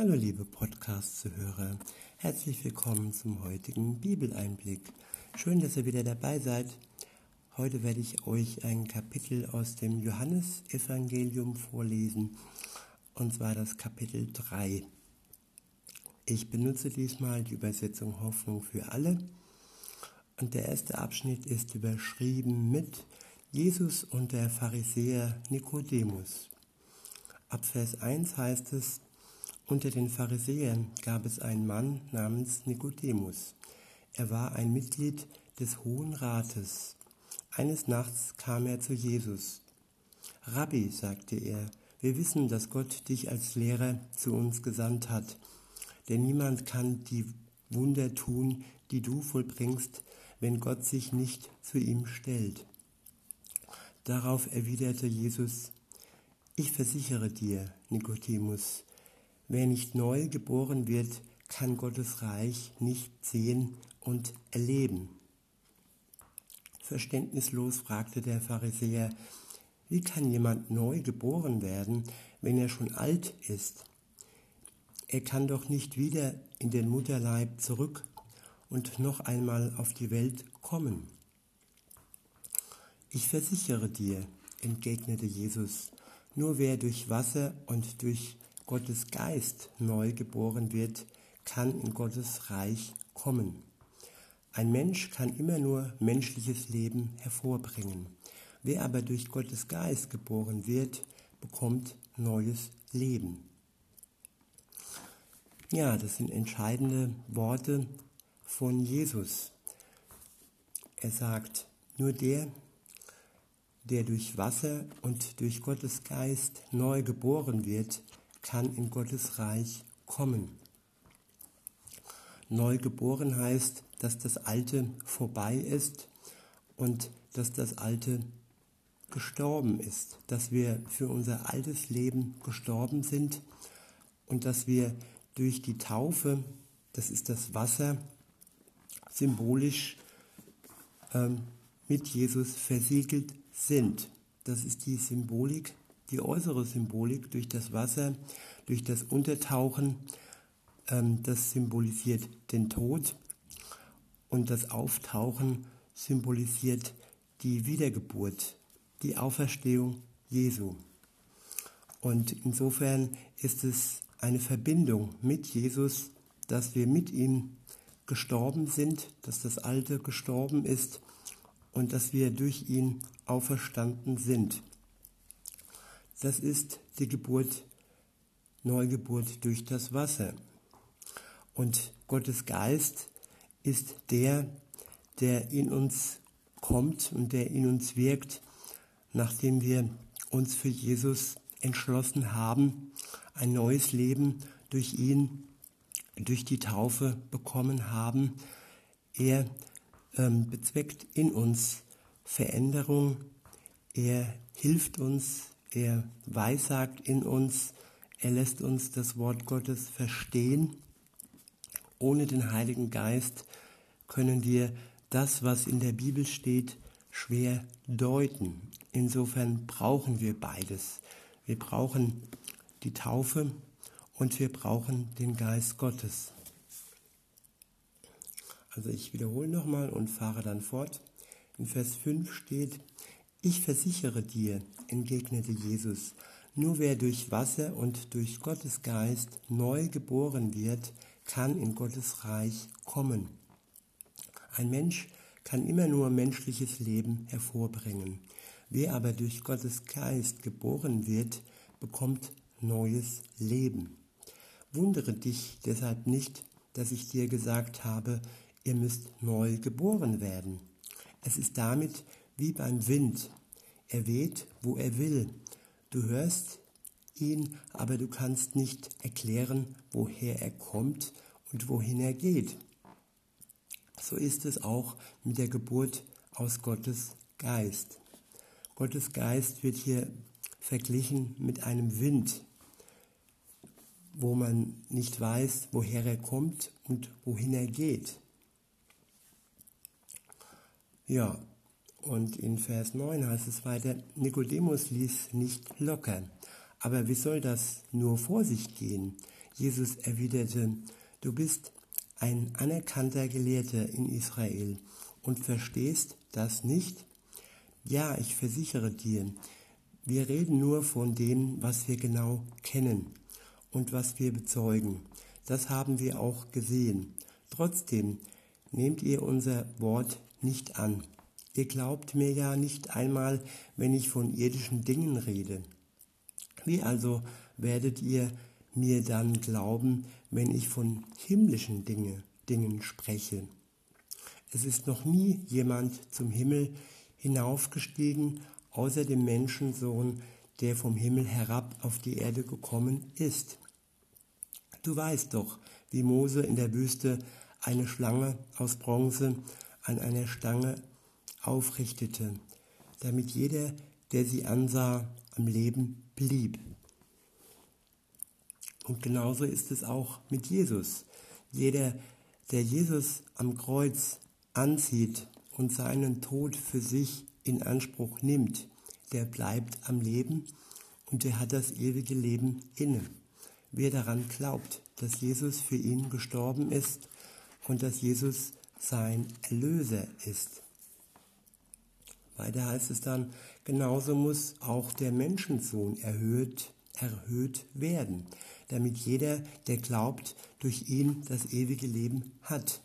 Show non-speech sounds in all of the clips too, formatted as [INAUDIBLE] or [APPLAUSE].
Hallo liebe Podcast-Zuhörer, herzlich willkommen zum heutigen Bibeleinblick. Schön, dass ihr wieder dabei seid. Heute werde ich euch ein Kapitel aus dem Johannesevangelium vorlesen, und zwar das Kapitel 3. Ich benutze diesmal die Übersetzung Hoffnung für alle und der erste Abschnitt ist überschrieben mit Jesus und der Pharisäer Nikodemus. Ab Vers 1 heißt es, unter den Pharisäern gab es einen Mann namens Nikodemus. Er war ein Mitglied des Hohen Rates. Eines Nachts kam er zu Jesus. Rabbi, sagte er, wir wissen, dass Gott dich als Lehrer zu uns gesandt hat, denn niemand kann die Wunder tun, die du vollbringst, wenn Gott sich nicht zu ihm stellt. Darauf erwiderte Jesus, ich versichere dir, Nikodemus, Wer nicht neu geboren wird, kann Gottes Reich nicht sehen und erleben. Verständnislos fragte der Pharisäer, wie kann jemand neu geboren werden, wenn er schon alt ist? Er kann doch nicht wieder in den Mutterleib zurück und noch einmal auf die Welt kommen. Ich versichere dir, entgegnete Jesus, nur wer durch Wasser und durch Gottes Geist neu geboren wird, kann in Gottes Reich kommen. Ein Mensch kann immer nur menschliches Leben hervorbringen. Wer aber durch Gottes Geist geboren wird, bekommt neues Leben. Ja, das sind entscheidende Worte von Jesus. Er sagt, nur der, der durch Wasser und durch Gottes Geist neu geboren wird, kann in Gottes Reich kommen. Neugeboren heißt, dass das Alte vorbei ist und dass das Alte gestorben ist, dass wir für unser altes Leben gestorben sind und dass wir durch die Taufe, das ist das Wasser, symbolisch ähm, mit Jesus versiegelt sind. Das ist die Symbolik die äußere Symbolik durch das Wasser, durch das Untertauchen, ähm, das symbolisiert den Tod und das Auftauchen symbolisiert die Wiedergeburt, die Auferstehung Jesu. Und insofern ist es eine Verbindung mit Jesus, dass wir mit ihm gestorben sind, dass das Alte gestorben ist und dass wir durch ihn auferstanden sind. Das ist die Geburt, Neugeburt durch das Wasser. Und Gottes Geist ist der, der in uns kommt und der in uns wirkt, nachdem wir uns für Jesus entschlossen haben, ein neues Leben durch ihn, durch die Taufe bekommen haben. Er ähm, bezweckt in uns Veränderung, er hilft uns er weissagt in uns, er lässt uns das Wort Gottes verstehen. Ohne den Heiligen Geist können wir das, was in der Bibel steht, schwer deuten. Insofern brauchen wir beides. Wir brauchen die Taufe und wir brauchen den Geist Gottes. Also ich wiederhole nochmal und fahre dann fort. In Vers 5 steht, ich versichere dir, entgegnete Jesus, nur wer durch Wasser und durch Gottes Geist neu geboren wird, kann in Gottes Reich kommen. Ein Mensch kann immer nur menschliches Leben hervorbringen. Wer aber durch Gottes Geist geboren wird, bekommt neues Leben. Wundere dich deshalb nicht, dass ich dir gesagt habe, ihr müsst neu geboren werden. Es ist damit wie beim Wind. Er weht, wo er will. Du hörst ihn, aber du kannst nicht erklären, woher er kommt und wohin er geht. So ist es auch mit der Geburt aus Gottes Geist. Gottes Geist wird hier verglichen mit einem Wind, wo man nicht weiß, woher er kommt und wohin er geht. Ja, und in Vers 9 heißt es weiter, Nikodemus ließ nicht locker. Aber wie soll das nur vor sich gehen? Jesus erwiderte, du bist ein anerkannter Gelehrter in Israel und verstehst das nicht? Ja, ich versichere dir, wir reden nur von dem, was wir genau kennen und was wir bezeugen. Das haben wir auch gesehen. Trotzdem nehmt ihr unser Wort nicht an. Ihr glaubt mir ja nicht einmal, wenn ich von irdischen Dingen rede. Wie also werdet ihr mir dann glauben, wenn ich von himmlischen Dinge, Dingen spreche? Es ist noch nie jemand zum Himmel hinaufgestiegen, außer dem Menschensohn, der vom Himmel herab auf die Erde gekommen ist. Du weißt doch, wie Mose in der Wüste eine Schlange aus Bronze an einer Stange aufrichtete, damit jeder, der sie ansah, am Leben blieb. Und genauso ist es auch mit Jesus. Jeder, der Jesus am Kreuz ansieht und seinen Tod für sich in Anspruch nimmt, der bleibt am Leben und der hat das ewige Leben inne. Wer daran glaubt, dass Jesus für ihn gestorben ist und dass Jesus sein Erlöser ist. Weiter heißt es dann, genauso muss auch der Menschensohn erhöht, erhöht werden, damit jeder, der glaubt, durch ihn das ewige Leben hat.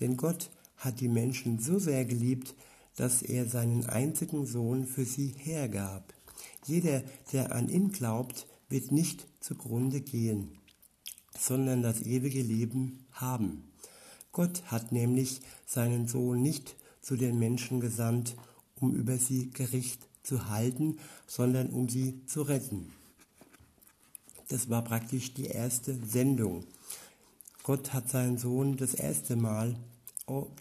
Denn Gott hat die Menschen so sehr geliebt, dass er seinen einzigen Sohn für sie hergab. Jeder, der an ihn glaubt, wird nicht zugrunde gehen, sondern das ewige Leben haben. Gott hat nämlich seinen Sohn nicht zu den Menschen gesandt, um über sie Gericht zu halten, sondern um sie zu retten. Das war praktisch die erste Sendung. Gott hat seinen Sohn das erste Mal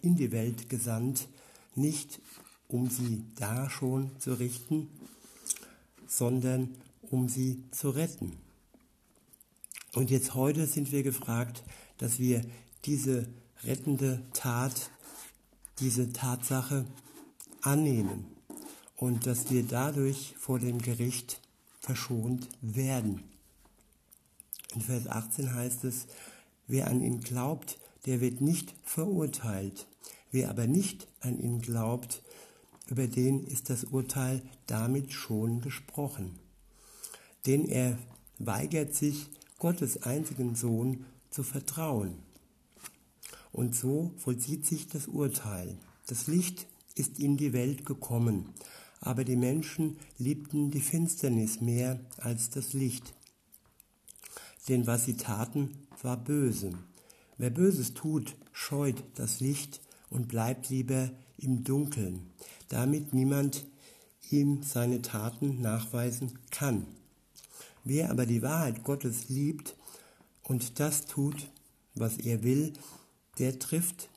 in die Welt gesandt, nicht um sie da schon zu richten, sondern um sie zu retten. Und jetzt heute sind wir gefragt, dass wir diese rettende Tat, diese Tatsache annehmen und dass wir dadurch vor dem Gericht verschont werden. In Vers 18 heißt es, wer an ihn glaubt, der wird nicht verurteilt. Wer aber nicht an ihn glaubt, über den ist das Urteil damit schon gesprochen. Denn er weigert sich, Gottes einzigen Sohn zu vertrauen. Und so vollzieht sich das Urteil. Das Licht ist in die Welt gekommen, aber die Menschen liebten die Finsternis mehr als das Licht. Denn was sie taten, war böse. Wer Böses tut, scheut das Licht und bleibt lieber im Dunkeln, damit niemand ihm seine Taten nachweisen kann. Wer aber die Wahrheit Gottes liebt und das tut, was er will, der trifft,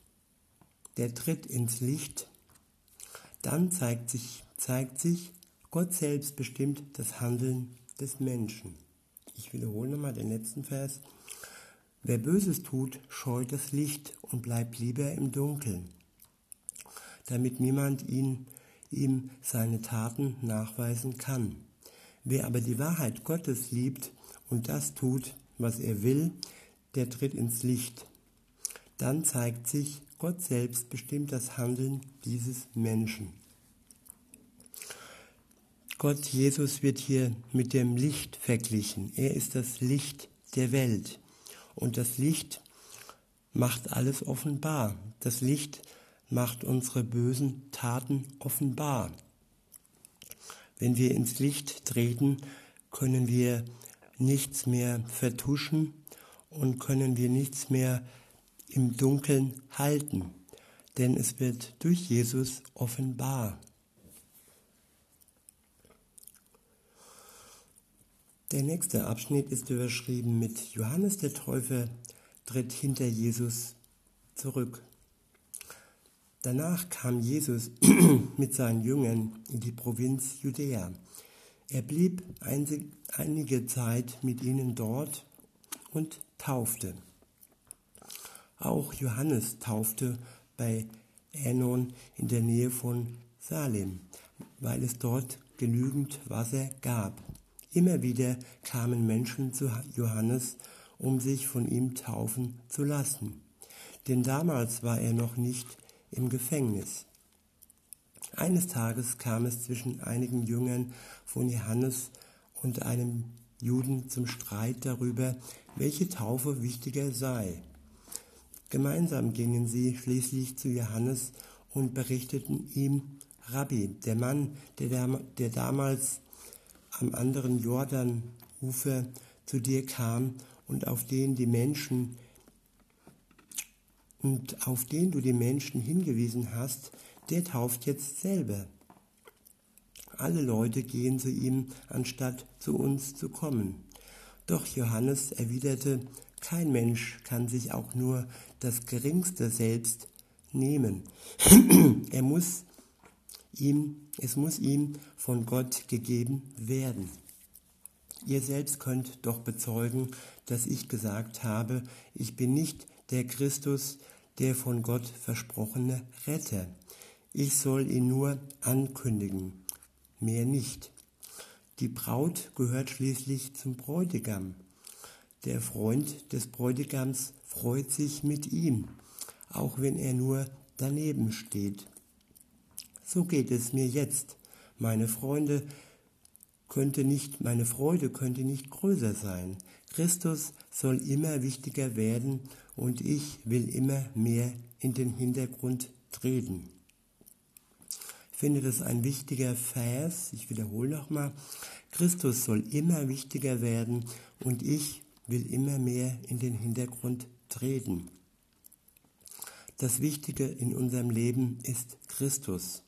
der tritt ins Licht, dann zeigt sich, zeigt sich, Gott selbst bestimmt das Handeln des Menschen. Ich wiederhole nochmal den letzten Vers. Wer Böses tut, scheut das Licht und bleibt lieber im Dunkeln, damit niemand ihn, ihm seine Taten nachweisen kann. Wer aber die Wahrheit Gottes liebt und das tut, was er will, der tritt ins Licht. Dann zeigt sich, Gott selbst bestimmt das Handeln dieses Menschen. Gott Jesus wird hier mit dem Licht verglichen. Er ist das Licht der Welt. Und das Licht macht alles offenbar. Das Licht macht unsere bösen Taten offenbar. Wenn wir ins Licht treten, können wir nichts mehr vertuschen und können wir nichts mehr im Dunkeln halten, denn es wird durch Jesus offenbar. Der nächste Abschnitt ist überschrieben mit Johannes der Täufer tritt hinter Jesus zurück. Danach kam Jesus [CLEARS THROAT] mit seinen Jüngern in die Provinz Judäa. Er blieb einige Zeit mit ihnen dort und taufte. Auch Johannes taufte bei Änon in der Nähe von Salem, weil es dort genügend Wasser gab. Immer wieder kamen Menschen zu Johannes, um sich von ihm taufen zu lassen. Denn damals war er noch nicht im Gefängnis. Eines Tages kam es zwischen einigen Jüngern von Johannes und einem Juden zum Streit darüber, welche Taufe wichtiger sei. Gemeinsam gingen sie schließlich zu Johannes und berichteten ihm, Rabbi, der Mann, der, der damals am anderen Jordanufer zu dir kam und auf den die Menschen und auf den du die Menschen hingewiesen hast, der tauft jetzt selber. Alle Leute gehen zu ihm, anstatt zu uns zu kommen. Doch Johannes erwiderte, kein Mensch kann sich auch nur das geringste selbst nehmen. [CLEARS THROAT] er muss ihm, es muss ihm von Gott gegeben werden. Ihr selbst könnt doch bezeugen, dass ich gesagt habe, ich bin nicht der Christus, der von Gott versprochene Retter. Ich soll ihn nur ankündigen, mehr nicht. Die Braut gehört schließlich zum Bräutigam. Der Freund des Bräutigams freut sich mit ihm, auch wenn er nur daneben steht. So geht es mir jetzt. Meine Freunde könnte nicht, meine Freude könnte nicht größer sein. Christus soll immer wichtiger werden und ich will immer mehr in den Hintergrund treten finde das ein wichtiger Vers. Ich wiederhole nochmal. Christus soll immer wichtiger werden und ich will immer mehr in den Hintergrund treten. Das Wichtige in unserem Leben ist Christus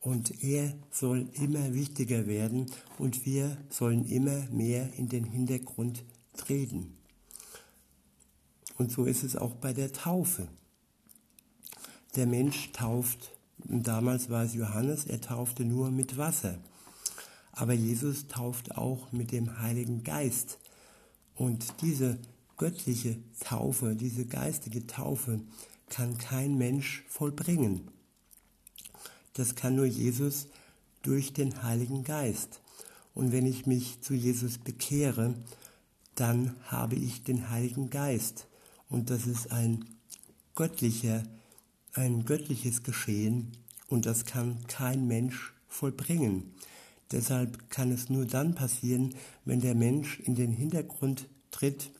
und er soll immer wichtiger werden und wir sollen immer mehr in den Hintergrund treten. Und so ist es auch bei der Taufe. Der Mensch tauft damals war es Johannes, er taufte nur mit Wasser. Aber Jesus tauft auch mit dem Heiligen Geist. Und diese göttliche Taufe, diese geistige Taufe kann kein Mensch vollbringen. Das kann nur Jesus durch den Heiligen Geist. Und wenn ich mich zu Jesus bekehre, dann habe ich den Heiligen Geist. Und das ist ein göttlicher ein göttliches Geschehen und das kann kein Mensch vollbringen. Deshalb kann es nur dann passieren, wenn der Mensch in den Hintergrund tritt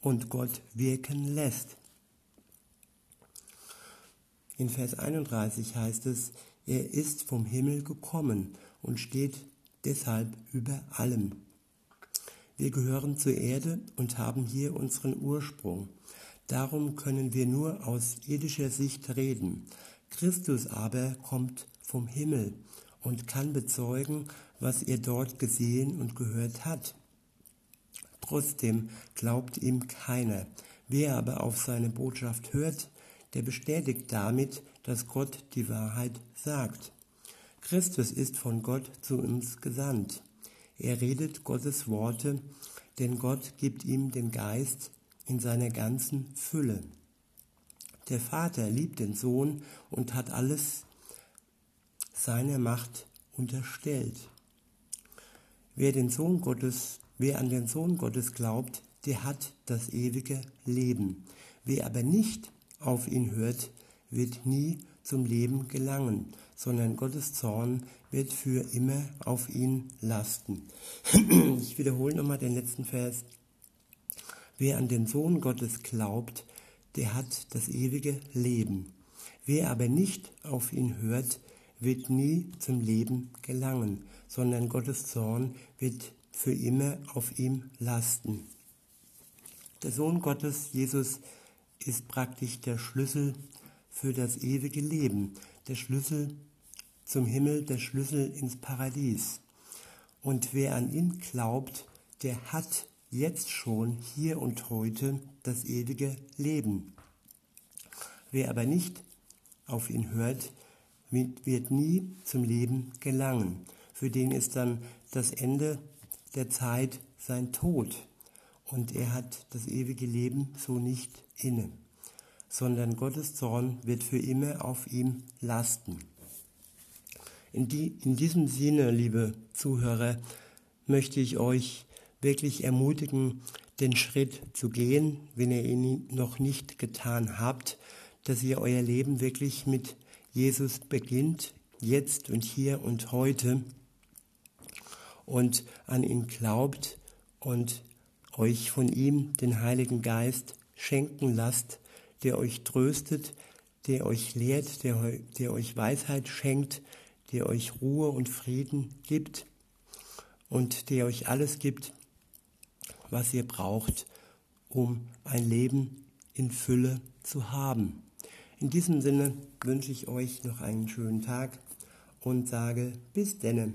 und Gott wirken lässt. In Vers 31 heißt es, er ist vom Himmel gekommen und steht deshalb über allem. Wir gehören zur Erde und haben hier unseren Ursprung. Darum können wir nur aus irdischer Sicht reden. Christus aber kommt vom Himmel und kann bezeugen, was er dort gesehen und gehört hat. Trotzdem glaubt ihm keiner. Wer aber auf seine Botschaft hört, der bestätigt damit, dass Gott die Wahrheit sagt. Christus ist von Gott zu uns gesandt. Er redet Gottes Worte, denn Gott gibt ihm den Geist, in seiner ganzen Fülle. Der Vater liebt den Sohn und hat alles seiner Macht unterstellt. Wer den Sohn Gottes, wer an den Sohn Gottes glaubt, der hat das ewige Leben. Wer aber nicht auf ihn hört, wird nie zum Leben gelangen, sondern Gottes Zorn wird für immer auf ihn lasten. [CLEARS THROAT] Ich wiederhole nochmal den letzten Vers. Wer an den Sohn Gottes glaubt, der hat das ewige Leben. Wer aber nicht auf ihn hört, wird nie zum Leben gelangen, sondern Gottes Zorn wird für immer auf ihm lasten. Der Sohn Gottes, Jesus, ist praktisch der Schlüssel für das ewige Leben, der Schlüssel zum Himmel, der Schlüssel ins Paradies. Und wer an ihn glaubt, der hat jetzt schon hier und heute das ewige Leben. Wer aber nicht auf ihn hört, wird nie zum Leben gelangen. Für den ist dann das Ende der Zeit sein Tod. Und er hat das ewige Leben so nicht inne, sondern Gottes Zorn wird für immer auf ihm lasten. In, die, in diesem Sinne, liebe Zuhörer, möchte ich euch wirklich ermutigen, den Schritt zu gehen, wenn ihr ihn noch nicht getan habt, dass ihr euer Leben wirklich mit Jesus beginnt, jetzt und hier und heute und an ihn glaubt und euch von ihm den Heiligen Geist schenken lasst, der euch tröstet, der euch lehrt, der, der euch Weisheit schenkt, der euch Ruhe und Frieden gibt und der euch alles gibt, was ihr braucht, um ein Leben in Fülle zu haben. In diesem Sinne wünsche ich euch noch einen schönen Tag und sage bis denne.